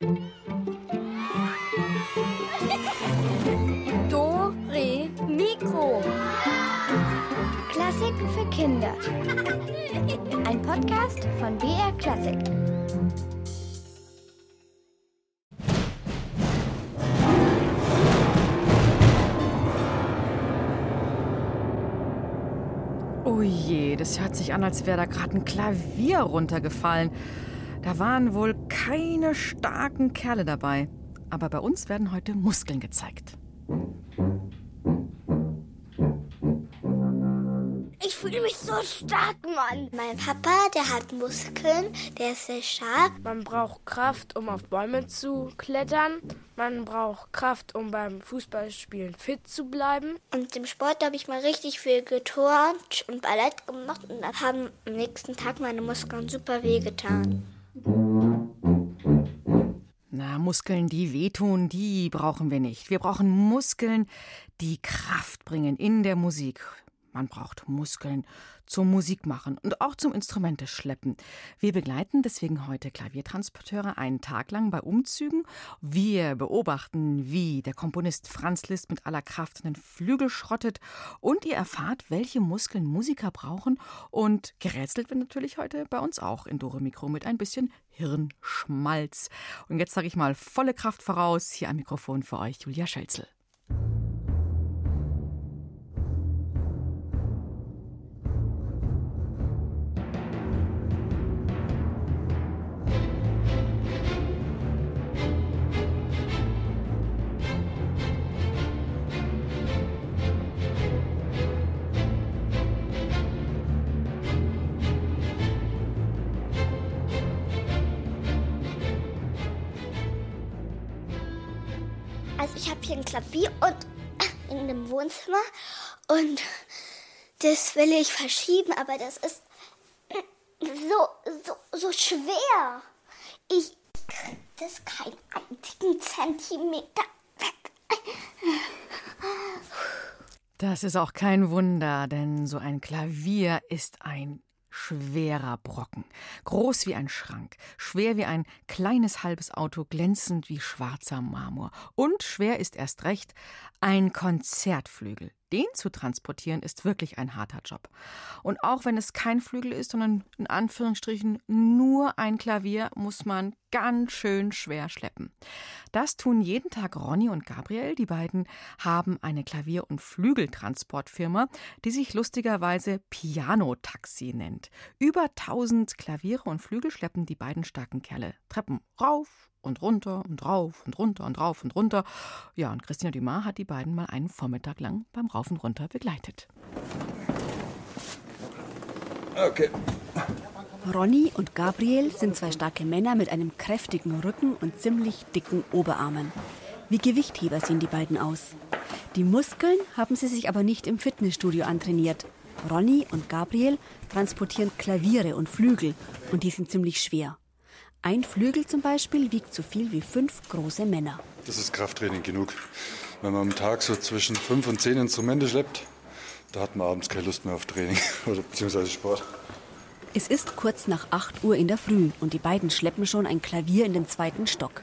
Do, Re, Mikro. Klassiken für Kinder. Ein Podcast von BR Klassik. Oh je, das hört sich an, als wäre da gerade ein Klavier runtergefallen. Da waren wohl keine starken Kerle dabei. Aber bei uns werden heute Muskeln gezeigt. Ich fühle mich so stark, Mann. Mein Papa, der hat Muskeln, der ist sehr stark. Man braucht Kraft, um auf Bäume zu klettern. Man braucht Kraft, um beim Fußballspielen fit zu bleiben. Und im Sport habe ich mal richtig viel geturnt und Ballett gemacht und dann haben am nächsten Tag meine Muskeln super wehgetan. Na, Muskeln, die wehtun, die brauchen wir nicht. Wir brauchen Muskeln, die Kraft bringen in der Musik. Man braucht Muskeln zum Musikmachen und auch zum Instrumente schleppen. Wir begleiten deswegen heute Klaviertransporteure einen Tag lang bei Umzügen. Wir beobachten, wie der Komponist Franz Liszt mit aller Kraft einen Flügel schrottet und ihr erfahrt, welche Muskeln Musiker brauchen und gerätselt wird natürlich heute bei uns auch in Dore Mikro mit ein bisschen Hirnschmalz. Und jetzt sage ich mal volle Kraft voraus. Hier am Mikrofon für euch Julia Schölzel. Wohnzimmer und das will ich verschieben, aber das ist so, so, so schwer. Ich krieg das keinen einzigen Zentimeter weg. Das ist auch kein Wunder, denn so ein Klavier ist ein schwerer Brocken, groß wie ein Schrank, schwer wie ein kleines halbes Auto, glänzend wie schwarzer Marmor. Und schwer ist erst recht ein Konzertflügel. Den zu transportieren ist wirklich ein harter Job. Und auch wenn es kein Flügel ist, sondern in Anführungsstrichen nur ein Klavier, muss man ganz schön schwer schleppen. Das tun jeden Tag Ronny und Gabriel. Die beiden haben eine Klavier- und Flügeltransportfirma, die sich lustigerweise Piano-Taxi nennt. Über 1000 Klaviere und Flügel schleppen die beiden starken Kerle Treppen rauf und runter und rauf und runter und rauf und runter. Ja, und Christina Dumas hat die beiden mal einen Vormittag lang beim Rauf und Runter begleitet. Okay. Ronny und Gabriel sind zwei starke Männer mit einem kräftigen Rücken und ziemlich dicken Oberarmen. Wie Gewichtheber sehen die beiden aus. Die Muskeln haben sie sich aber nicht im Fitnessstudio antrainiert. Ronny und Gabriel transportieren Klaviere und Flügel und die sind ziemlich schwer. Ein Flügel zum Beispiel wiegt so viel wie fünf große Männer. Das ist Krafttraining genug. Wenn man am Tag so zwischen fünf und zehn Instrumente schleppt, da hat man abends keine Lust mehr auf Training oder beziehungsweise Sport. Es ist kurz nach 8 Uhr in der Früh und die beiden schleppen schon ein Klavier in den zweiten Stock.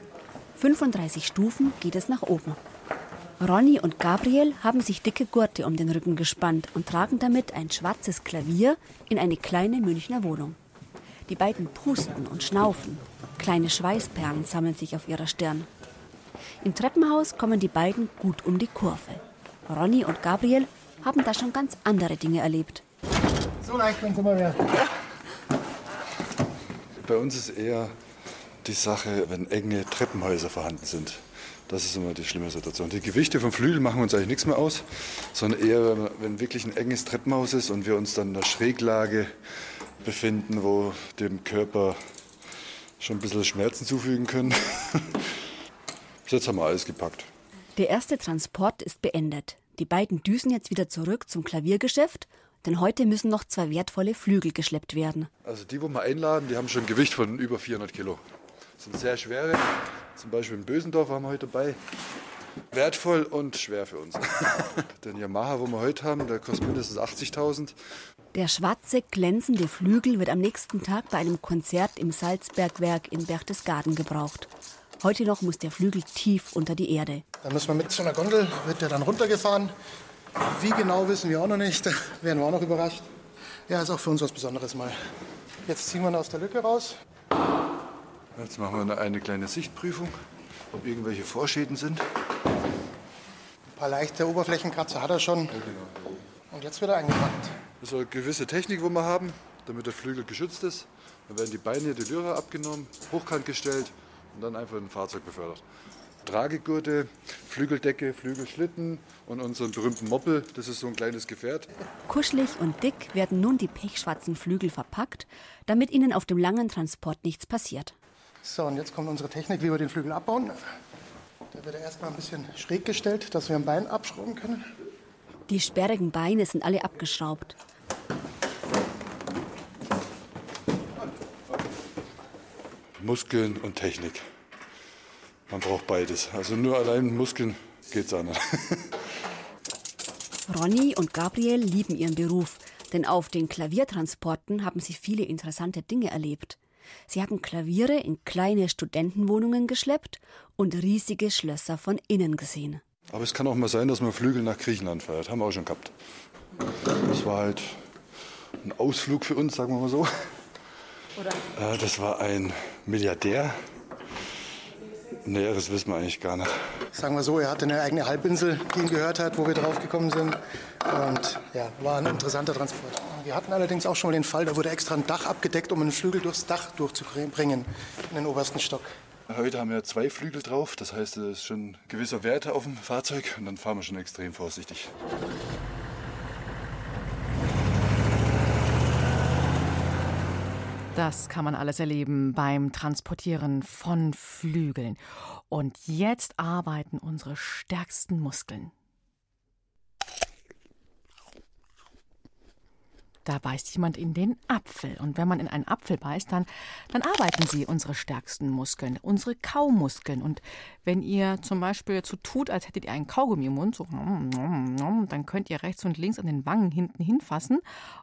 35 Stufen geht es nach oben. Ronny und Gabriel haben sich dicke Gurte um den Rücken gespannt und tragen damit ein schwarzes Klavier in eine kleine Münchner Wohnung. Die beiden pusten und schnaufen. Kleine Schweißperlen sammeln sich auf ihrer Stirn. Im Treppenhaus kommen die beiden gut um die Kurve. Ronny und Gabriel haben da schon ganz andere Dinge erlebt. So leicht kann es immer werden. Bei uns ist eher die Sache, wenn enge Treppenhäuser vorhanden sind. Das ist immer die schlimme Situation. Die Gewichte vom Flügel machen uns eigentlich nichts mehr aus, sondern eher, wenn- wenn wirklich ein enges Treppenhaus ist und wir uns dann in der Schräglage befinden, wo dem Körper schon ein bisschen Schmerzen zufügen können. Bis jetzt haben wir alles gepackt. Der erste Transport ist beendet. Die beiden düsen jetzt wieder zurück zum Klaviergeschäft, denn heute müssen noch zwei wertvolle Flügel geschleppt werden. Also die, wo wir einladen, die haben schon ein Gewicht von über 400 Kilo. Das sind sehr schwere. Zum Beispiel in Bösendorf haben wir heute dabei. Wertvoll und schwer für uns. Den Yamaha, wo wir heute haben, der kostet mindestens 80.000. Der schwarze, glänzende Flügel wird am nächsten Tag bei einem Konzert im Salzbergwerk in Berchtesgaden gebraucht. Heute noch muss der Flügel tief unter die Erde. Da müssen wir mit so einer Gondel, wird der dann runtergefahren. Wie genau wissen wir auch noch nicht, werden wir auch noch überrascht. Ja, ist auch für uns was Besonderes mal. Jetzt ziehen wir ihn aus der Lücke raus. Jetzt machen wir eine kleine Sichtprüfung, ob irgendwelche Vorschäden sind. Ein paar leichte Oberflächenkratzer hat er schon. Und jetzt wird er eingepackt. Das ist eine gewisse Technik, die wir haben, damit der Flügel geschützt ist. Dann werden die Beine, die Lyra abgenommen, hochkant gestellt und dann einfach in ein Fahrzeug befördert. Tragegurte, Flügeldecke, Flügelschlitten und unseren berühmten Moppel, das ist so ein kleines Gefährt. Kuschelig und dick werden nun die pechschwarzen Flügel verpackt, damit ihnen auf dem langen Transport nichts passiert. So, und jetzt kommt unsere Technik, wie wir den Flügel abbauen. Da wird er erstmal ein bisschen schräg gestellt, dass wir ein Bein abschrauben können. Die sperrigen Beine sind alle abgeschraubt. Muskeln und Technik. Man braucht beides. Also nur allein Muskeln geht's nicht. Ronny und Gabriel lieben ihren Beruf, denn auf den Klaviertransporten haben sie viele interessante Dinge erlebt. Sie haben Klaviere in kleine Studentenwohnungen geschleppt und riesige Schlösser von innen gesehen. Aber es kann auch mal sein, dass man Flügel nach Griechenland fährt. Haben wir auch schon gehabt. Das war halt ein Ausflug für uns, sagen wir mal so. Oder? Das war ein Milliardär. Näheres wissen wir eigentlich gar nicht. Sagen wir so, er hatte eine eigene Halbinsel, die ihn gehört hat, wo wir drauf gekommen sind. Und ja, war ein interessanter Transport. Wir hatten allerdings auch schon mal den Fall, da wurde extra ein Dach abgedeckt, um einen Flügel durchs Dach durchzubringen, in den obersten Stock. Heute haben wir zwei Flügel drauf, das heißt, es ist schon gewisser Wert auf dem Fahrzeug und dann fahren wir schon extrem vorsichtig. Das kann man alles erleben beim Transportieren von Flügeln. Und jetzt arbeiten unsere stärksten Muskeln. Da beißt jemand in den Apfel. Und wenn man in einen Apfel beißt, dann, dann arbeiten sie unsere stärksten Muskeln, unsere Kaumuskeln. Und wenn ihr zum Beispiel so tut, als hättet ihr einen Kaugummi im Mund, so, dann könnt ihr rechts und links an den Wangen hinten hinfassen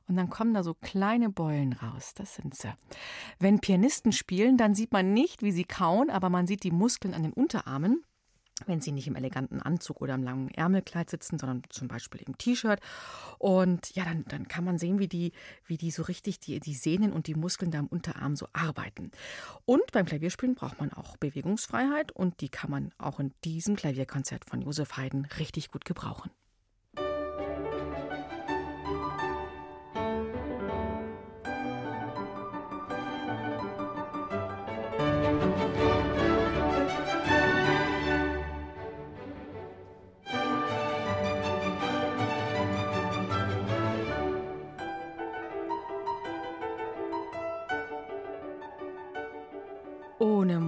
und dann kommen da so kleine Beulen raus. Das sind sie. Wenn Pianisten spielen, dann sieht man nicht, wie sie kauen, aber man sieht die Muskeln an den Unterarmen wenn sie nicht im eleganten Anzug oder im langen Ärmelkleid sitzen, sondern zum Beispiel im T-Shirt. Und ja, dann, dann kann man sehen, wie die, wie die so richtig die, die Sehnen und die Muskeln da im Unterarm so arbeiten. Und beim Klavierspielen braucht man auch Bewegungsfreiheit und die kann man auch in diesem Klavierkonzert von Josef Haydn richtig gut gebrauchen.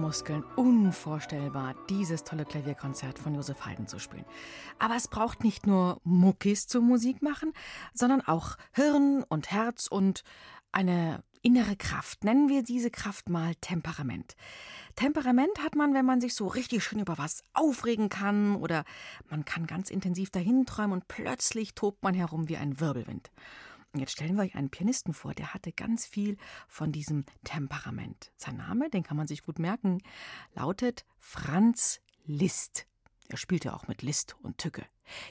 Muskeln unvorstellbar, dieses tolle Klavierkonzert von Josef Haydn zu spielen. Aber es braucht nicht nur Muckis zum Musik machen, sondern auch Hirn und Herz und eine innere Kraft. Nennen wir diese Kraft mal Temperament. Temperament hat man, wenn man sich so richtig schön über was aufregen kann oder man kann ganz intensiv dahin träumen und plötzlich tobt man herum wie ein Wirbelwind. Jetzt stellen wir euch einen Pianisten vor, der hatte ganz viel von diesem Temperament. Sein Name, den kann man sich gut merken, lautet Franz Liszt. Er spielte auch mit Liszt und Tücke.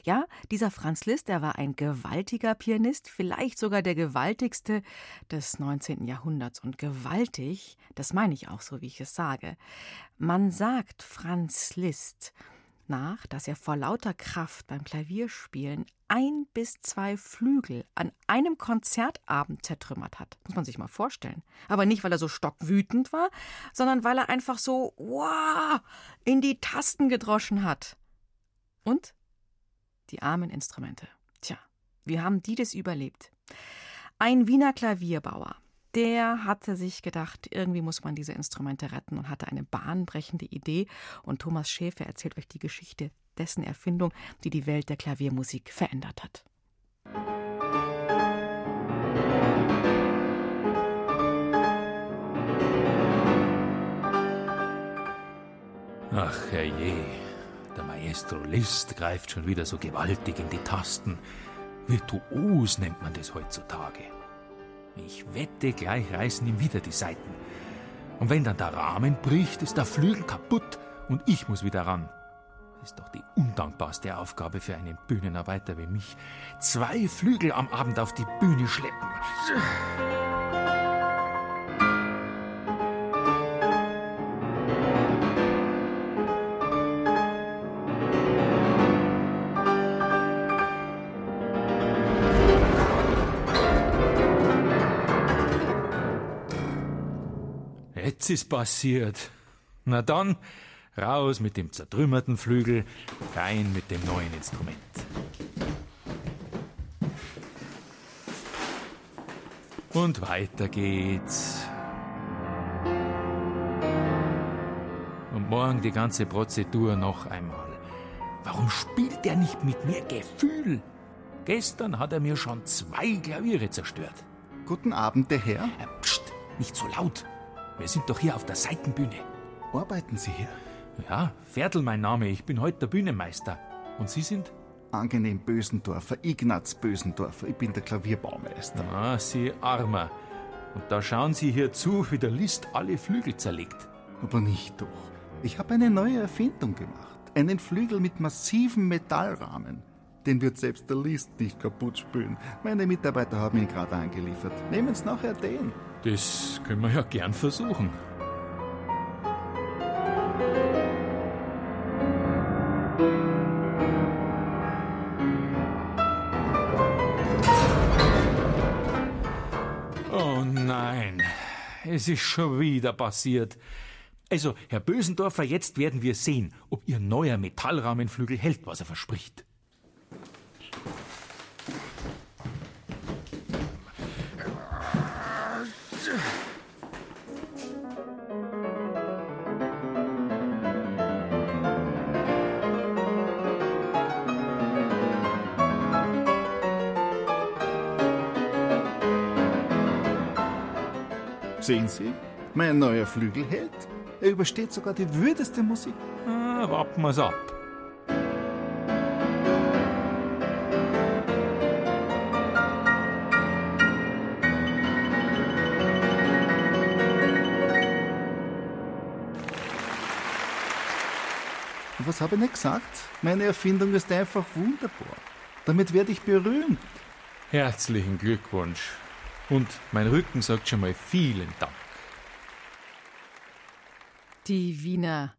Ja, dieser Franz Liszt, der war ein gewaltiger Pianist, vielleicht sogar der gewaltigste des 19. Jahrhunderts. Und gewaltig, das meine ich auch so, wie ich es sage. Man sagt Franz Liszt nach, dass er vor lauter Kraft beim Klavierspielen ein bis zwei Flügel an einem Konzertabend zertrümmert hat. Muss man sich mal vorstellen. Aber nicht, weil er so stockwütend war, sondern weil er einfach so wow, in die Tasten gedroschen hat. Und die armen Instrumente. Tja, wie haben die das überlebt? Ein Wiener Klavierbauer, der hatte sich gedacht, irgendwie muss man diese Instrumente retten und hatte eine bahnbrechende Idee. Und Thomas Schäfer erzählt euch die Geschichte dessen Erfindung, die die Welt der Klaviermusik verändert hat. Ach herrje, der Maestro Liszt greift schon wieder so gewaltig in die Tasten. Virtuos nennt man das heutzutage. Ich wette, gleich reißen ihm wieder die Seiten. Und wenn dann der Rahmen bricht, ist der Flügel kaputt Und ich muss wieder ran. Das ist doch die undankbarste Aufgabe für einen Bühnenarbeiter wie mich. Zwei Flügel am Abend auf die Bühne schleppen. Jetzt ist passiert. Na dann, raus mit dem zertrümmerten Flügel, rein mit dem neuen Instrument. Und weiter geht's. Und morgen die ganze Prozedur noch einmal. Warum spielt er nicht mit mir Gefühl? Gestern hat er mir schon zwei Klaviere zerstört. Guten Abend, der Herr. Pst, nicht so laut. Wir sind doch hier auf der Seitenbühne. Arbeiten Sie hier? Ja, Viertel mein Name. Ich bin heute der Bühnenmeister. Und Sie sind? Angenehm Bösendorfer, Ignaz Bösendorfer. Ich bin der Klavierbaumeister. Ah, Sie Armer. Und da schauen Sie hier zu, wie der List alle Flügel zerlegt. Aber nicht doch. Ich habe eine neue Erfindung gemacht. Einen Flügel mit massiven Metallrahmen. Den wird selbst der List nicht kaputt spülen. Meine Mitarbeiter haben ihn gerade angeliefert. Nehmen Sie nachher den. Das können wir ja gern versuchen. Oh nein, es ist schon wieder passiert. Also, Herr Bösendorfer, jetzt werden wir sehen, ob Ihr neuer Metallrahmenflügel hält, was er verspricht. Sehen Sie, mein neuer Flügel hält. Er übersteht sogar die würdeste Musik. Ah, warten wir's ab. Was habe ich nicht gesagt? Meine Erfindung ist einfach wunderbar. Damit werde ich berühmt. Herzlichen Glückwunsch. Und mein Rücken sagt schon mal vielen Dank. Die Wiener,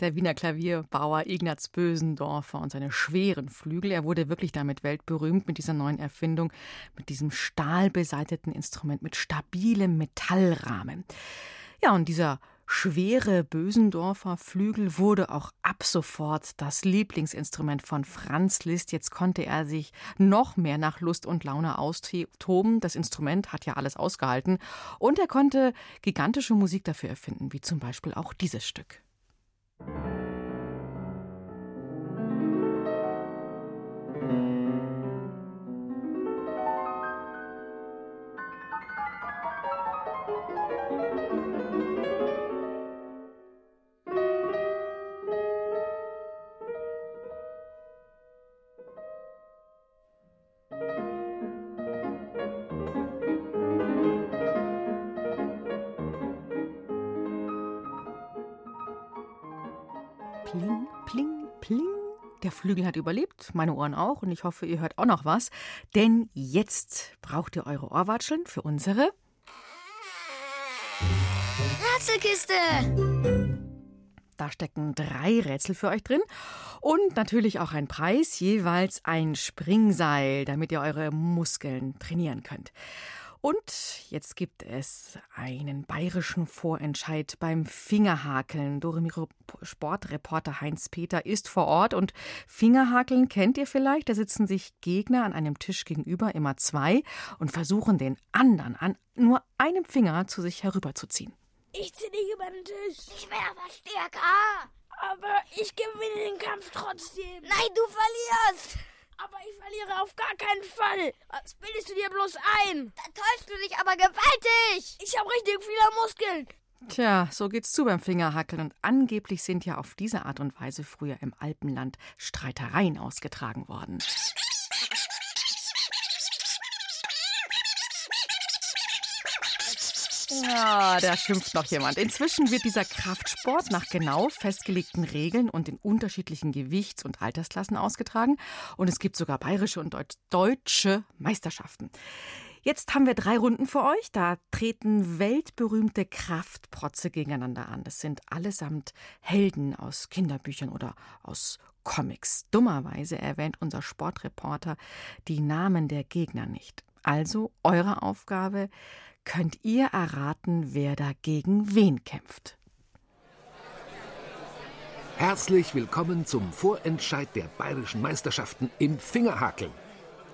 der Wiener Klavierbauer Ignaz Bösendorfer und seine schweren Flügel. Er wurde wirklich damit weltberühmt mit dieser neuen Erfindung, mit diesem stahlbeseiteten Instrument, mit stabilem Metallrahmen. Ja, und dieser schwere Bösendorfer Flügel wurde auch ab sofort das Lieblingsinstrument von Franz Liszt. Jetzt konnte er sich noch mehr nach Lust und Laune austoben. Das Instrument hat ja alles ausgehalten. Und er konnte gigantische Musik dafür erfinden, wie zum Beispiel auch dieses Stück. Pling, hat überlebt, meine Ohren auch, und ich hoffe, ihr hört auch noch was. Denn jetzt braucht ihr eure Ohrwatscheln für unsere Rätselkiste! Da stecken drei Rätsel für euch drin und natürlich auch ein Preis, jeweils ein Springseil, damit ihr eure Muskeln trainieren könnt. Und jetzt gibt es einen bayerischen Vorentscheid beim Fingerhakeln. Doremiro Sportreporter Heinz Peter ist vor Ort und Fingerhakeln kennt ihr vielleicht. Da sitzen sich Gegner an einem Tisch gegenüber, immer zwei, und versuchen den anderen an nur einem Finger zu sich herüberzuziehen. Ich zieh dich über den Tisch. Ich bin aber stärker. Aber ich gewinne den Kampf trotzdem. Nein, du verlierst. Aber ich verliere auf gar keinen Fall. Was bildest du dir bloß ein? Da täuschst du dich aber gewaltig. Ich habe richtig viele Muskeln. Tja, so geht's zu beim Fingerhackeln. Und angeblich sind ja auf diese Art und Weise früher im Alpenland Streitereien ausgetragen worden. Ja, da schimpft noch jemand. Inzwischen wird dieser Kraftsport nach genau festgelegten Regeln und in unterschiedlichen Gewichts- und Altersklassen ausgetragen. Und es gibt sogar bayerische und deutsche Meisterschaften. Jetzt haben wir drei Runden für euch. Da treten weltberühmte Kraftprotze gegeneinander an. Das sind allesamt Helden aus Kinderbüchern oder aus Comics. Dummerweise erwähnt unser Sportreporter die Namen der Gegner nicht. Also eure Aufgabe, könnt ihr erraten, wer da gegen wen kämpft. Herzlich willkommen zum Vorentscheid der bayerischen Meisterschaften im Fingerhakeln.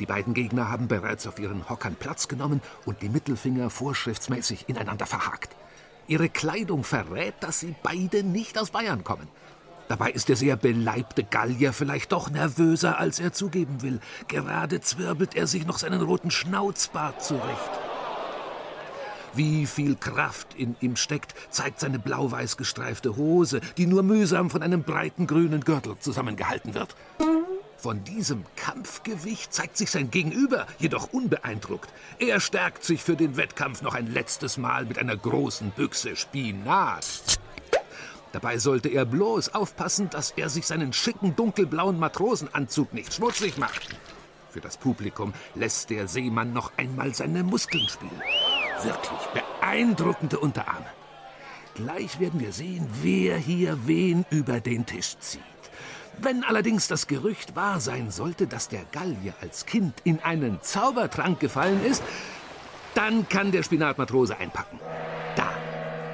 Die beiden Gegner haben bereits auf ihren Hockern Platz genommen und die Mittelfinger vorschriftsmäßig ineinander verhakt. Ihre Kleidung verrät, dass sie beide nicht aus Bayern kommen. Dabei ist der sehr beleibte Gallier vielleicht doch nervöser, als er zugeben will. Gerade zwirbelt er sich noch seinen roten Schnauzbart zurecht. Wie viel Kraft in ihm steckt, zeigt seine blau-weiß gestreifte Hose, die nur mühsam von einem breiten grünen Gürtel zusammengehalten wird. Von diesem Kampfgewicht zeigt sich sein Gegenüber jedoch unbeeindruckt. Er stärkt sich für den Wettkampf noch ein letztes Mal mit einer großen Büchse Spinat. Dabei sollte er bloß aufpassen, dass er sich seinen schicken dunkelblauen Matrosenanzug nicht schmutzig macht. Für das Publikum lässt der Seemann noch einmal seine Muskeln spielen. Wirklich beeindruckende Unterarme. Gleich werden wir sehen, wer hier wen über den Tisch zieht. Wenn allerdings das Gerücht wahr sein sollte, dass der Gallier als Kind in einen Zaubertrank gefallen ist, dann kann der Spinatmatrose einpacken. Da,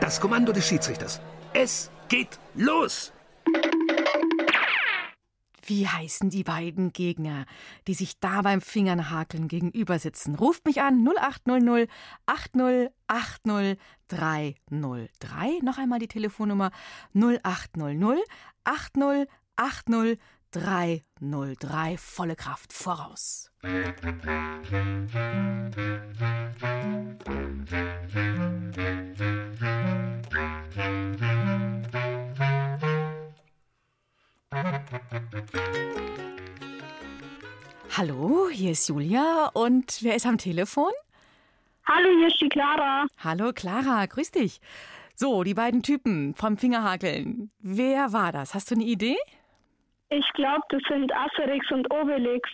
das Kommando des Schiedsrichters. Es geht los! Wie heißen die beiden Gegner, die sich da beim Fingernhakeln gegenüber sitzen? Ruft mich an 0800 8080 303. Noch einmal die Telefonnummer 0800 80 80303. Volle Kraft voraus. Hallo, hier ist Julia und wer ist am Telefon? Hallo, hier ist die Clara. Hallo Clara, grüß dich. So, die beiden Typen vom Fingerhakeln. Wer war das? Hast du eine Idee? Ich glaube, das sind Asterix und Obelix.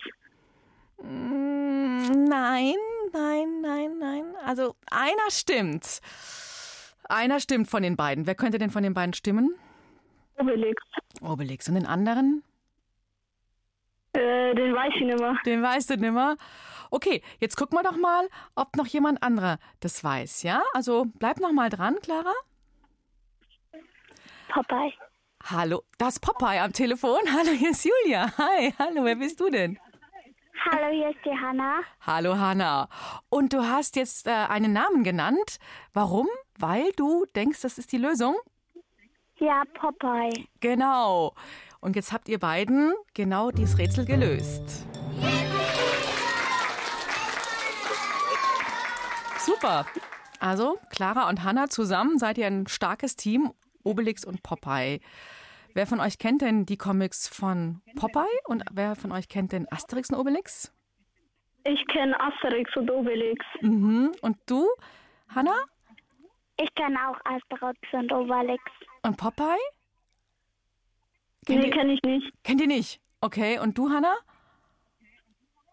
Mm, Nein, nein, nein, nein. Also einer stimmt. Einer stimmt von den beiden. Wer könnte denn von den beiden stimmen? Obelix. Obelix. Und den anderen? Äh, den weiß ich nicht mehr. Den weißt du nimmer. Okay, jetzt gucken wir doch mal, ob noch jemand anderer das weiß, ja? Also bleib noch mal dran, Clara. Popeye. Hallo, das ist Popeye am Telefon. Hallo, hier ist Julia. Hi, hallo, wer bist du denn? Hallo, hier ist die Hanna. Hallo, Hanna. Und du hast jetzt äh, einen Namen genannt. Warum? Weil du denkst, das ist die Lösung? Ja, Popeye. Genau. Und jetzt habt ihr beiden genau dieses Rätsel gelöst. Super. Also, Clara und Hanna zusammen seid ihr ein starkes Team, Obelix und Popeye. Wer von euch kennt denn die Comics von Popeye und wer von euch kennt denn Asterix und Obelix? Ich kenne Asterix und Obelix. Mhm. Und du, Hanna? Ich kenne auch Asterix und Obelix. Und Popeye? Nee, kenne ich nicht. Kennt ihr nicht? Okay, und du, Hanna?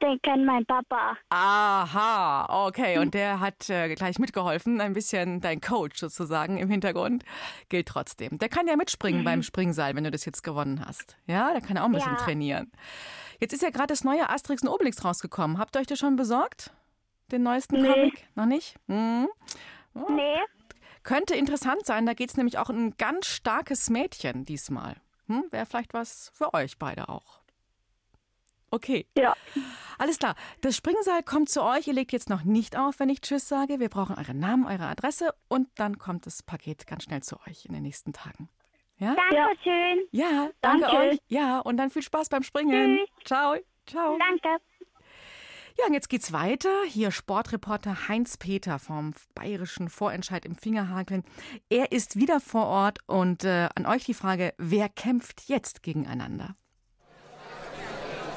Den kennt mein Papa. Aha, okay. Und der hat äh, gleich mitgeholfen, ein bisschen dein Coach sozusagen im Hintergrund. Gilt trotzdem. Der kann ja mitspringen beim Springseil, wenn du das jetzt gewonnen hast. Ja, der kann ja auch ein bisschen Ja. trainieren. Jetzt ist ja gerade das neue Asterix und Obelix rausgekommen. Habt ihr euch das schon besorgt? Den neuesten Nee. Comic? Noch nicht? Hm. Oh. Nee. Könnte interessant sein. Da geht es nämlich auch um ein ganz starkes Mädchen diesmal. Hm? Wäre vielleicht was für euch beide auch. Okay. Ja. Alles klar. Das Springseil kommt zu euch. Ihr legt jetzt noch nicht auf, wenn ich Tschüss sage. Wir brauchen euren Namen, eure Adresse und dann kommt das Paket ganz schnell zu euch in den nächsten Tagen. Ja? Dankeschön. Ja, danke, Danke. euch. Ja, und dann viel Spaß beim Springen. Ciao. Ciao. Danke. Ja, und jetzt geht's weiter. Hier Sportreporter Heinz-Peter vom Bayerischen Vorentscheid im Fingerhakeln. Er ist wieder vor Ort und äh, an euch die Frage, wer kämpft jetzt gegeneinander?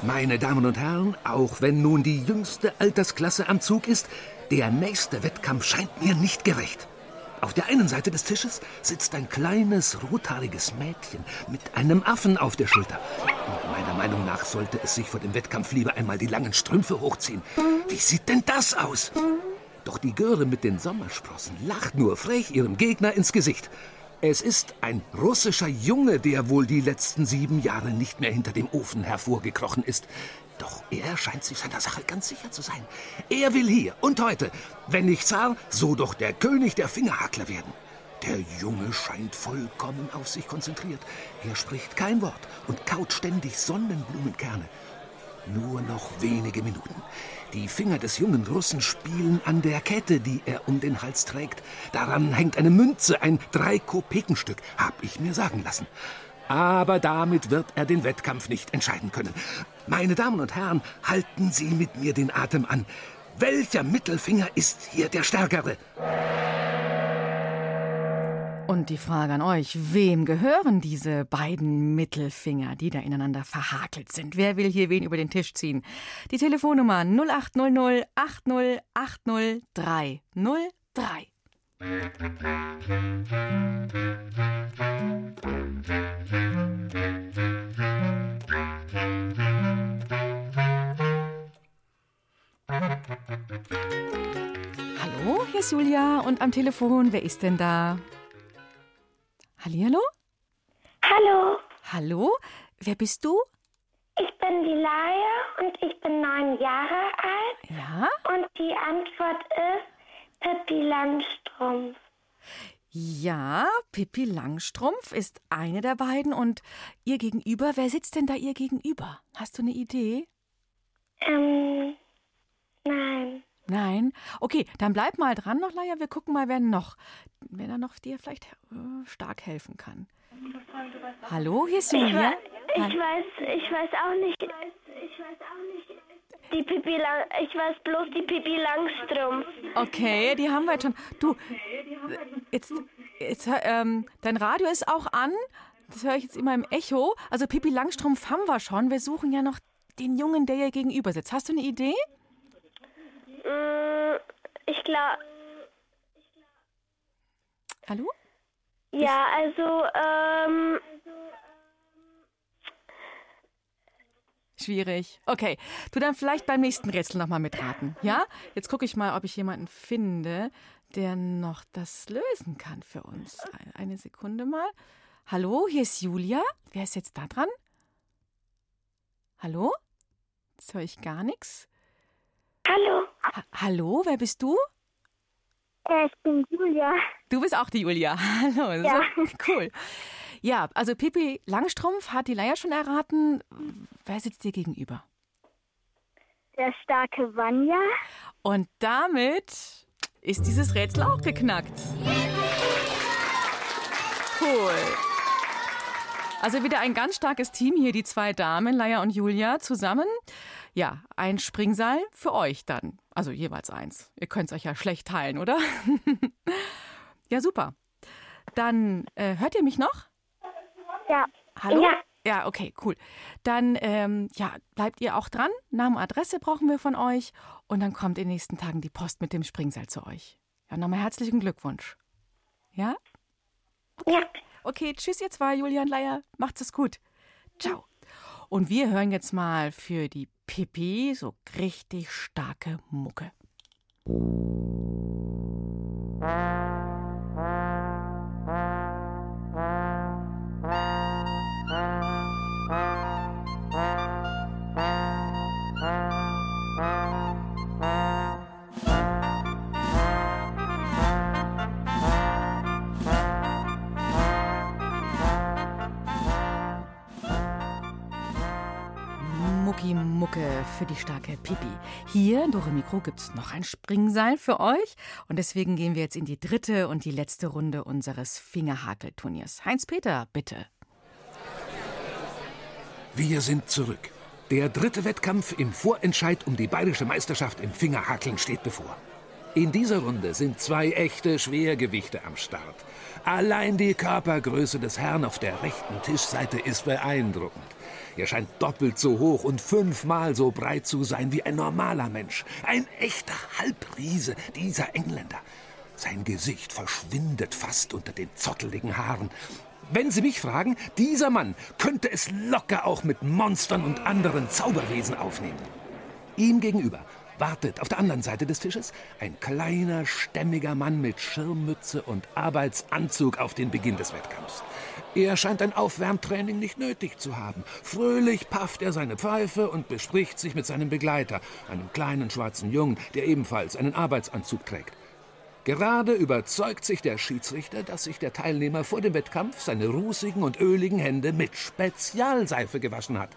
Meine Damen und Herren, auch wenn nun die jüngste Altersklasse am Zug ist, der nächste Wettkampf scheint mir nicht gerecht. Auf der einen Seite des Tisches sitzt ein kleines, rothaariges Mädchen mit einem Affen auf der Schulter. Und meiner Meinung nach sollte es sich vor dem Wettkampf lieber einmal die langen Strümpfe hochziehen. Wie sieht denn das aus? Doch die Göre mit den Sommersprossen lacht nur frech ihrem Gegner ins Gesicht. Es ist ein russischer Junge, der wohl die letzten sieben Jahre nicht mehr hinter dem Ofen hervorgekrochen ist. Doch er scheint sich seiner Sache ganz sicher zu sein. Er will hier und heute, wenn nicht Zar, so doch der König der Fingerhackler werden. Der Junge scheint vollkommen auf sich konzentriert. Er spricht kein Wort und kaut ständig Sonnenblumenkerne. Nur noch wenige Minuten. Die Finger des jungen Russen spielen an der Kette, die er um den Hals trägt. Daran hängt eine Münze, ein Drei-Kopekenstück, hab ich mir sagen lassen. Aber damit wird er den Wettkampf nicht entscheiden können. Meine Damen und Herren, halten Sie mit mir den Atem an. Welcher Mittelfinger ist hier der stärkere? Und die Frage an euch, wem gehören diese beiden Mittelfinger, die da ineinander verhakelt sind? Wer will hier wen über den Tisch ziehen? Die Telefonnummer 0800 80 303. Hallo, hier ist Julia und am Telefon, wer ist denn da? Hallihallo? Hallo, Hallo, wer bist du? ich bin die Laie und ich bin neun Jahre alt. Ja? Und die Antwort ist Pippi Langstrumpf. Ja, Pippi Langstrumpf ist eine der beiden und ihr gegenüber, wer sitzt denn da ihr gegenüber? Hast du eine Idee? Ähm, nein. Nein? Okay, dann bleib mal dran noch, Laia. Wir gucken mal, wer noch, wer da noch dir vielleicht äh, stark helfen kann. Hallo, hier ist Ich, Julia. ich weiß, ich weiß auch nicht. Ich weiß auch nicht. Die Pippi Lang, ich weiß bloß die Pippi Langstrumpf. Okay, die haben wir jetzt schon. Du, jetzt, jetzt ähm, dein Radio ist auch an. Das höre ich jetzt immer im Echo. Also Pippi Langstrumpf haben wir schon. Wir suchen ja noch den Jungen, der ihr gegenüber sitzt. Hast du eine Idee? Mm, Ich glaube, Hallo? ja, also, ähm, Schwierig. Okay, du dann vielleicht beim nächsten Rätsel nochmal mitraten. Ja? Jetzt gucke ich mal, ob ich jemanden finde, der noch das lösen kann für uns. Eine- Eine Sekunde mal. Hallo, hier ist Julia. Wer ist jetzt da dran? Hallo? Jetzt höre ich gar nichts. Hallo. Ha hallo, wer bist du? ich bin Julia. Du bist auch die Julia. Hallo, Ja. cool. Ja, also Pippi Langstrumpf hat die Leier schon erraten. Wer sitzt dir gegenüber? Der starke Vanya. Und damit ist dieses Rätsel auch geknackt. Cool. Also wieder ein ganz starkes Team hier, die zwei Damen, Laia und Julia, zusammen. Ja, ein Springseil für euch dann. Also jeweils eins. Ihr könnt es euch ja schlecht teilen, oder? ja, super. Dann äh, hört ihr mich noch? Ja. Hallo? Ja. Ja, okay, cool. Dann ähm, ja, bleibt ihr auch dran. Name, Adresse brauchen wir von euch. Und dann kommt in den nächsten Tagen die Post mit dem Springseil zu euch. Ja, nochmal herzlichen Glückwunsch. Ja? Ja. Okay, tschüss ihr zwei, Julian Leier. Macht's es gut. Ciao. Und wir hören jetzt mal für die Pippi so richtig starke Mucke. Mucki Mucke für die starke Pippi. Hier Dore Mikro gibt's noch ein Springseil für euch. Und deswegen gehen wir jetzt in die dritte und die letzte Runde unseres Fingerhakelturniers. Heinz-Peter, bitte. Wir sind zurück. Der dritte Wettkampf im Vorentscheid um die bayerische Meisterschaft im Fingerhakeln steht bevor. In dieser Runde sind zwei echte Schwergewichte am Start. Allein die Körpergröße des Herrn auf der rechten Tischseite ist beeindruckend. Er scheint doppelt so hoch und fünfmal so breit zu sein wie ein normaler Mensch. Ein echter Halbriese, dieser Engländer. Sein Gesicht verschwindet fast unter den zotteligen Haaren. Wenn Sie mich fragen, dieser Mann könnte es locker auch mit Monstern und anderen Zauberwesen aufnehmen. Ihm gegenüber wartet auf der anderen Seite des Tisches ein kleiner, stämmiger Mann mit Schirmmütze und Arbeitsanzug auf den Beginn des Wettkampfs. Er scheint ein Aufwärmtraining nicht nötig zu haben. Fröhlich pafft er seine Pfeife und bespricht sich mit seinem Begleiter, einem kleinen schwarzen Jungen, der ebenfalls einen Arbeitsanzug trägt. Gerade überzeugt sich der Schiedsrichter, dass sich der Teilnehmer vor dem Wettkampf seine rußigen und öligen Hände mit Spezialseife gewaschen hat.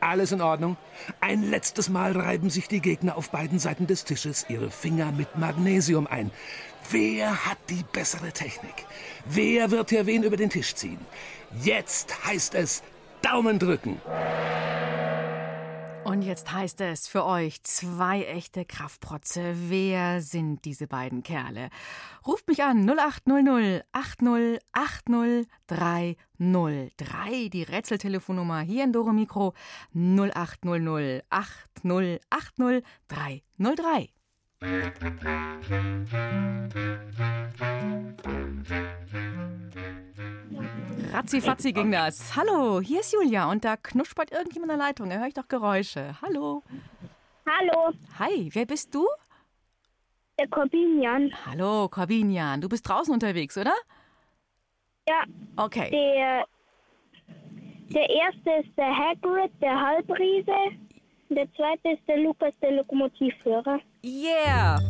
Alles in Ordnung. Ein letztes Mal reiben sich die Gegner auf beiden Seiten des Tisches ihre Finger mit Magnesium ein. Wer hat die bessere Technik? Wer wird hier wen über den Tisch ziehen? Jetzt heißt es Daumen drücken. Und jetzt heißt es für euch zwei echte Kraftprotze. Wer sind diese beiden Kerle? Ruft mich an 0800 80 80 303. Die Rätseltelefonnummer hier in Doro Mikro 0800 80 80 303. Ratzi-fatzi ging das. Hallo, hier ist Julia und da knuspert irgendjemand in der Leitung. Da höre ich doch Geräusche. Hallo. Hallo. Hi, wer bist du? Der Corbinian. Hallo, Corbinian. Du bist draußen unterwegs, oder? Ja. Okay. Der, der erste ist der Hagrid, der Halbriese. Der zweite ist der Lukas, der Lokomotivführer. Yeah!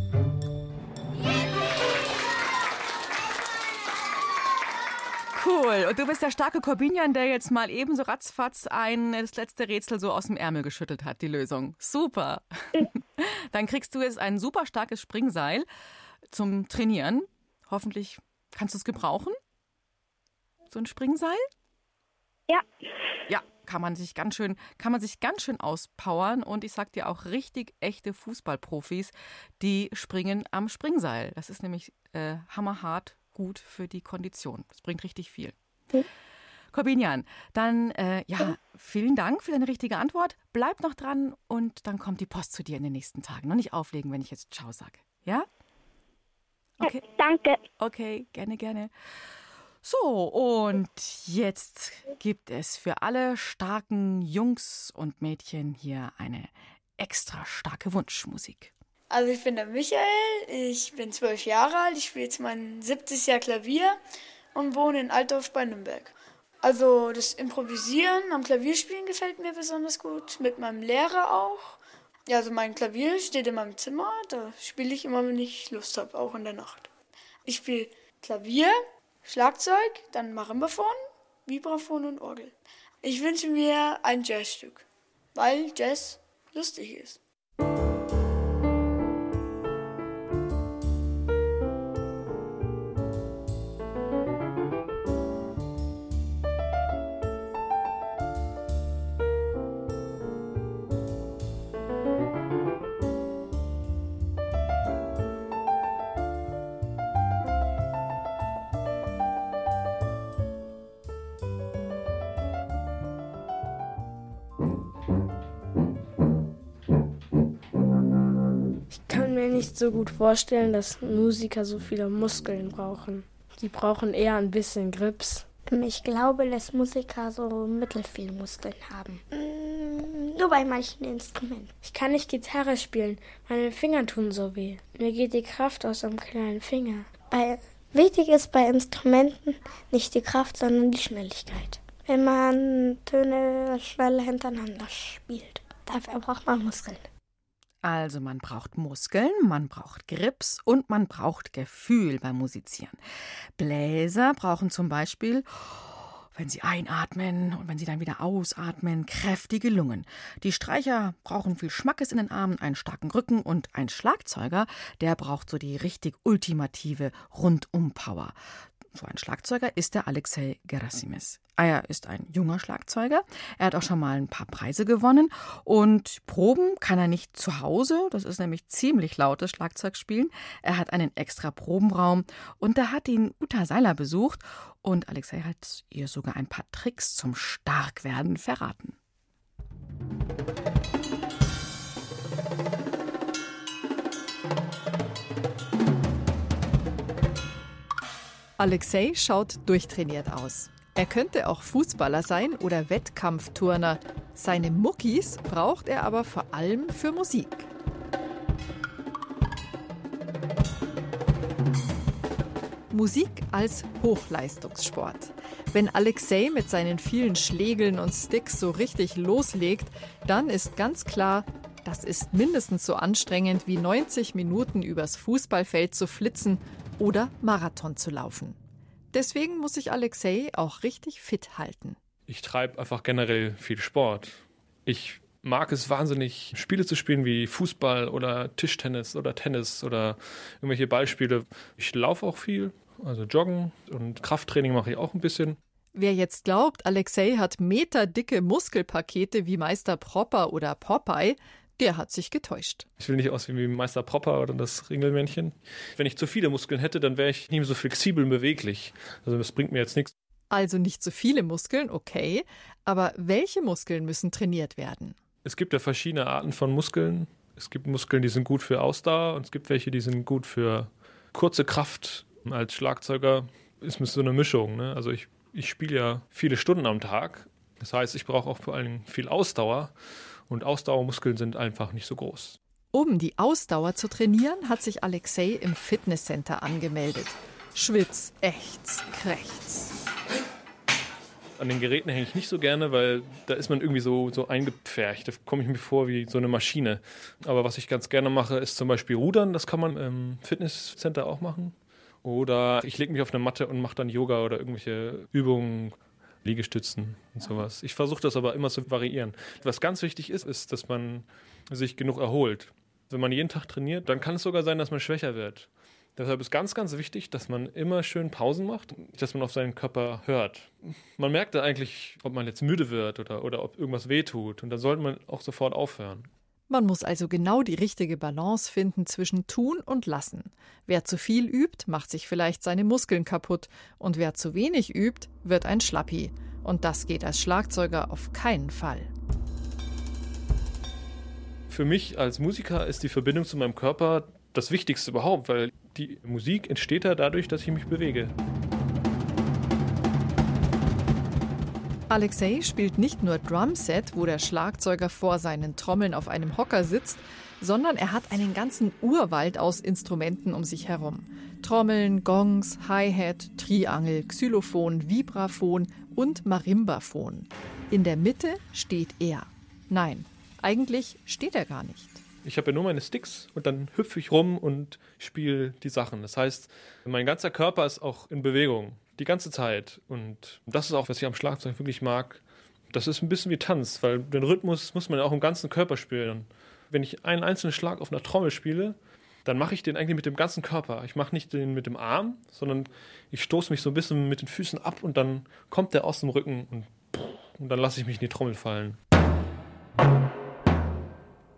Cool. Und du bist der starke Corbinian, der jetzt mal eben so ratzfatz ein das letzte Rätsel so aus dem Ärmel geschüttelt hat, die Lösung. Super. Dann kriegst du jetzt ein super starkes Springseil zum Trainieren. Hoffentlich kannst du es gebrauchen. So ein Springseil? Ja. Ja, kann man sich ganz schön, kann man sich ganz schön auspowern. Und ich sag dir auch richtig echte Fußballprofis, die springen am Springseil. Das ist nämlich äh, hammerhart gut für die Kondition. Das bringt richtig viel. Mhm. Corbinian, dann äh, ja, vielen Dank für deine richtige Antwort. Bleib noch dran und dann kommt die Post zu dir in den nächsten Tagen. Noch nicht auflegen, wenn ich jetzt Ciao sage. Ja? Okay. Danke. Okay, gerne, gerne. So, und jetzt gibt es für alle starken Jungs und Mädchen hier eine extra starke Wunschmusik. Also ich bin der Michael, ich bin zwölf Jahre alt, ich spiele jetzt mein 70. Jahr Klavier und wohne in Altdorf bei Nürnberg. Also das Improvisieren am Klavierspielen gefällt mir besonders gut, mit meinem Lehrer auch. Ja, also mein Klavier steht in meinem Zimmer, da spiele ich immer, wenn ich Lust habe, auch in der Nacht. Ich spiele Klavier, Schlagzeug, dann Marimbaphon, Vibraphon und Orgel. Ich wünsche mir ein Jazzstück, weil Jazz lustig ist. Nicht so gut vorstellen, dass Musiker so viele Muskeln brauchen. Die brauchen eher ein bisschen Grips. Ich glaube, dass Musiker so mittelfiel Muskeln haben. Mm, Nur bei manchen Instrumenten. Ich kann nicht Gitarre spielen, meine Finger tun so weh. Mir geht die Kraft aus am kleinen Finger. Bei, wichtig ist bei Instrumenten nicht die Kraft, sondern die Schnelligkeit. Wenn man Töne schnell hintereinander spielt. Dafür braucht man Muskeln. Also man braucht Muskeln, man braucht Grips und man braucht Gefühl beim Musizieren. Bläser brauchen zum Beispiel, wenn sie einatmen und wenn sie dann wieder ausatmen, kräftige Lungen. Die Streicher brauchen viel Schmackes in den Armen, einen starken Rücken und ein Schlagzeuger, der braucht so die richtig ultimative Rundum-Power. So ein Schlagzeuger ist der Alexei Gerasimis. Er ist ein junger Schlagzeuger. Er hat auch schon mal ein paar Preise gewonnen. Und Proben kann er nicht zu Hause. Das ist nämlich ziemlich lautes Schlagzeugspielen. Er hat einen extra Probenraum. Und da hat ihn Uta Seiler besucht. Und Alexei hat ihr sogar ein paar Tricks zum Starkwerden verraten. Alexei schaut durchtrainiert aus. Er könnte auch Fußballer sein oder Wettkampfturner. Seine Muckis braucht er aber vor allem für Musik. Musik als Hochleistungssport. Wenn Alexei mit seinen vielen Schlägeln und Sticks so richtig loslegt, dann ist ganz klar, das ist mindestens so anstrengend wie 90 Minuten übers Fußballfeld zu flitzen oder Marathon zu laufen. Deswegen muss sich Alexei auch richtig fit halten. Ich treibe einfach generell viel Sport. Ich mag es wahnsinnig, Spiele zu spielen wie Fußball oder Tischtennis oder Tennis oder irgendwelche Ballspiele. Ich laufe auch viel, also Joggen und Krafttraining mache ich auch ein bisschen. Wer jetzt glaubt, Alexei hat meterdicke Muskelpakete wie Meister Propper oder Popeye, der hat sich getäuscht. Ich will nicht aussehen wie Meister Propper oder das Ringelmännchen. Wenn ich zu viele Muskeln hätte, dann wäre ich nicht mehr so flexibel und beweglich. Also das bringt mir jetzt nichts. Also nicht zu viele Muskeln, okay. Aber welche Muskeln müssen trainiert werden? Es gibt ja verschiedene Arten von Muskeln. Es gibt Muskeln, die sind gut für Ausdauer und es gibt welche, die sind gut für kurze Kraft. Als Schlagzeuger ist es so eine Mischung. Ne? Also ich, ich spiele ja viele Stunden am Tag. Das heißt, ich brauche auch vor allem viel Ausdauer und Ausdauermuskeln sind einfach nicht so groß. Um die Ausdauer zu trainieren, hat sich Alexei im Fitnesscenter angemeldet. Schwitz, ächz, krächz. An den Geräten hänge ich nicht so gerne, weil da ist man irgendwie so, so eingepfercht. Da komme ich mir vor wie so eine Maschine. Aber was ich ganz gerne mache, ist zum Beispiel Rudern. Das kann man im Fitnesscenter auch machen. Oder ich lege mich auf eine Matte und mache dann Yoga oder irgendwelche Übungen. Liegestützen und sowas. Ich versuche das aber immer zu variieren. Was ganz wichtig ist, ist, dass man sich genug erholt. Wenn man jeden Tag trainiert, dann kann es sogar sein, dass man schwächer wird. Deshalb ist ganz, ganz wichtig, dass man immer schön Pausen macht, dass man auf seinen Körper hört. Man merkt da eigentlich, ob man jetzt müde wird oder, oder ob irgendwas wehtut. Und dann sollte man auch sofort aufhören. Man muss also genau die richtige Balance finden zwischen tun und lassen. Wer zu viel übt, macht sich vielleicht seine Muskeln kaputt und wer zu wenig übt, wird ein Schlappi. Und das geht als Schlagzeuger auf keinen Fall. Für mich als Musiker ist die Verbindung zu meinem Körper das Wichtigste überhaupt, weil die Musik entsteht ja dadurch, dass ich mich bewege. Alexei spielt nicht nur Drumset, wo der Schlagzeuger vor seinen Trommeln auf einem Hocker sitzt, sondern er hat einen ganzen Urwald aus Instrumenten um sich herum. Trommeln, Gongs, Hi-Hat, Triangel, Xylophon, Vibraphon und Marimbaphon. In der Mitte steht er. Nein, eigentlich steht er gar nicht. Ich habe ja nur meine Sticks und dann hüpfe ich rum und spiele die Sachen. Das heißt, mein ganzer Körper ist auch in Bewegung die ganze Zeit. Und das ist auch, was ich am Schlagzeug wirklich mag. Das ist ein bisschen wie Tanz, weil den Rhythmus muss man ja auch im ganzen Körper spielen. Wenn ich einen einzelnen Schlag auf einer Trommel spiele, dann mache ich den eigentlich mit dem ganzen Körper. Ich mache nicht den mit dem Arm, sondern ich stoße mich so ein bisschen mit den Füßen ab und dann kommt der aus dem Rücken und, und dann lasse ich mich in die Trommel fallen.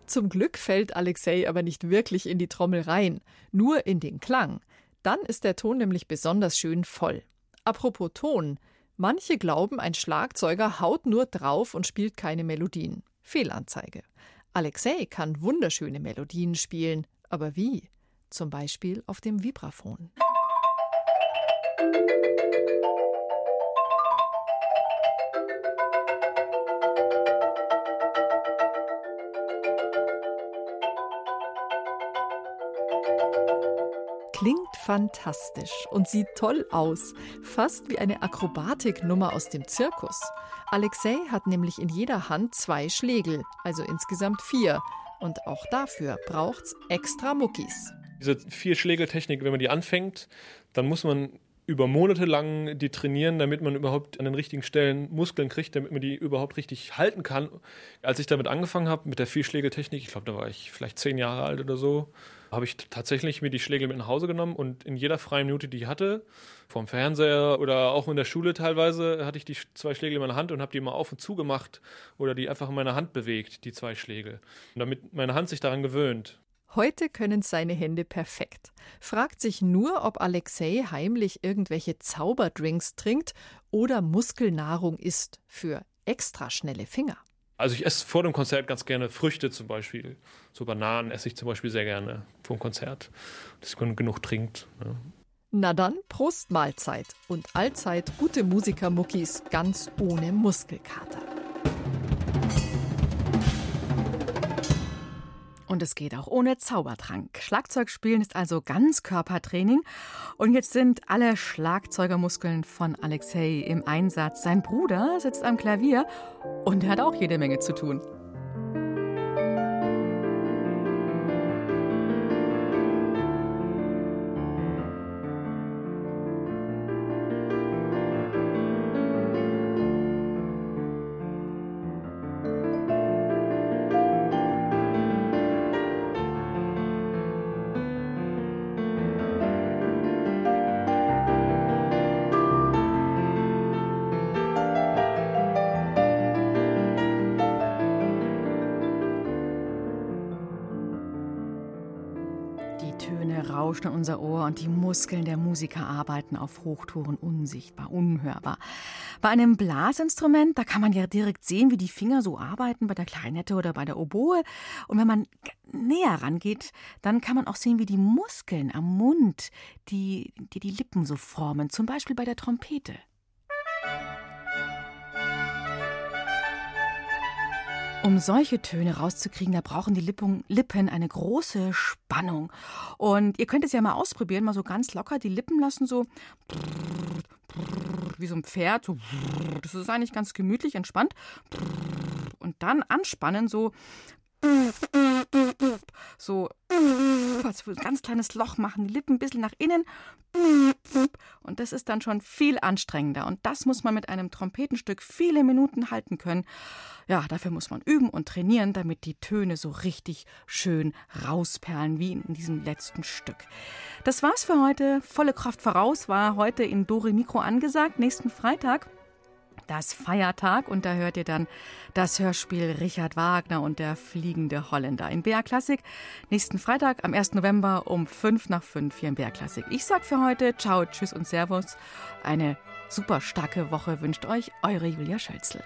Zum Glück fällt Alexei aber nicht wirklich in die Trommel rein, nur in den Klang. Dann ist der Ton nämlich besonders schön voll. Apropos Ton. Manche glauben, ein Schlagzeuger haut nur drauf und spielt keine Melodien. Fehlanzeige. Alexei kann wunderschöne Melodien spielen, aber wie? Zum Beispiel auf dem Vibraphon. Klingt fantastisch und sieht toll aus, fast wie eine Akrobatiknummer aus dem Zirkus. Alexei hat nämlich in jeder Hand zwei Schlägel, also insgesamt vier. Und auch dafür braucht's extra Muckis. Diese vier Schlägeltechnik, wenn man die anfängt, dann muss man über Monate lang die trainieren, damit man überhaupt an den richtigen Stellen Muskeln kriegt, damit man die überhaupt richtig halten kann. Als ich damit angefangen habe, mit der Vierschlägeltechnik, ich glaube, da war ich vielleicht zehn Jahre alt oder so, habe ich tatsächlich mir die Schlägel mit nach Hause genommen und in jeder freien Minute, die ich hatte, vom Fernseher oder auch in der Schule teilweise, hatte ich die zwei Schlägel in meiner Hand und habe die immer auf und zu gemacht oder die einfach in meiner Hand bewegt, die zwei Schlägel. Und damit meine Hand sich daran gewöhnt. Heute können seine Hände perfekt. Fragt sich nur, ob Alexei heimlich irgendwelche Zauberdrinks trinkt oder Muskelnahrung isst für extra schnelle Finger. Also ich esse vor dem Konzert ganz gerne Früchte zum Beispiel. So Bananen esse ich zum Beispiel sehr gerne vor dem Konzert, dass man genug trinkt. Ja. Na dann, Prost Mahlzeit und allzeit gute Musikermuckis ganz ohne Muskelkater. Und es geht auch ohne Zaubertrank. Schlagzeugspielen ist also Ganzkörpertraining. Und jetzt sind alle Schlagzeugermuskeln von Alexei im Einsatz. Sein Bruder sitzt am Klavier und hat auch jede Menge zu tun. Unser Ohr und die Muskeln der Musiker arbeiten auf Hochtouren unsichtbar, unhörbar. Bei einem Blasinstrument, da kann man ja direkt sehen, wie die Finger so arbeiten, bei der Klarinette oder bei der Oboe. Und wenn man näher rangeht, dann kann man auch sehen, wie die Muskeln am Mund, die die, die Lippen so formen, zum Beispiel bei der Trompete. Um solche Töne rauszukriegen, da brauchen die Lippen, eine große Spannung. Und ihr könnt es ja mal ausprobieren, mal so ganz locker die Lippen lassen, so wie so ein Pferd. So, das ist eigentlich ganz gemütlich, entspannt. Und dann anspannen, so so als ein ganz kleines Loch machen, die Lippen ein bisschen nach innen. Und das ist dann schon viel anstrengender. Und das muss man mit einem Trompetenstück viele Minuten halten können. Ja, dafür muss man üben und trainieren, damit die Töne so richtig schön rausperlen, wie in diesem letzten Stück. Das war's für heute. Volle Kraft voraus war heute in Dore Mikro angesagt. Nächsten Freitag das Feiertag und da hört ihr dann das Hörspiel Richard Wagner und der fliegende Holländer in BR Klassik. Nächsten Freitag am 1. November um 5 nach 5 hier in BR Klassik. Ich sag für heute Ciao, Tschüss und Servus. Eine super starke Woche wünscht euch eure Julia Schölzel.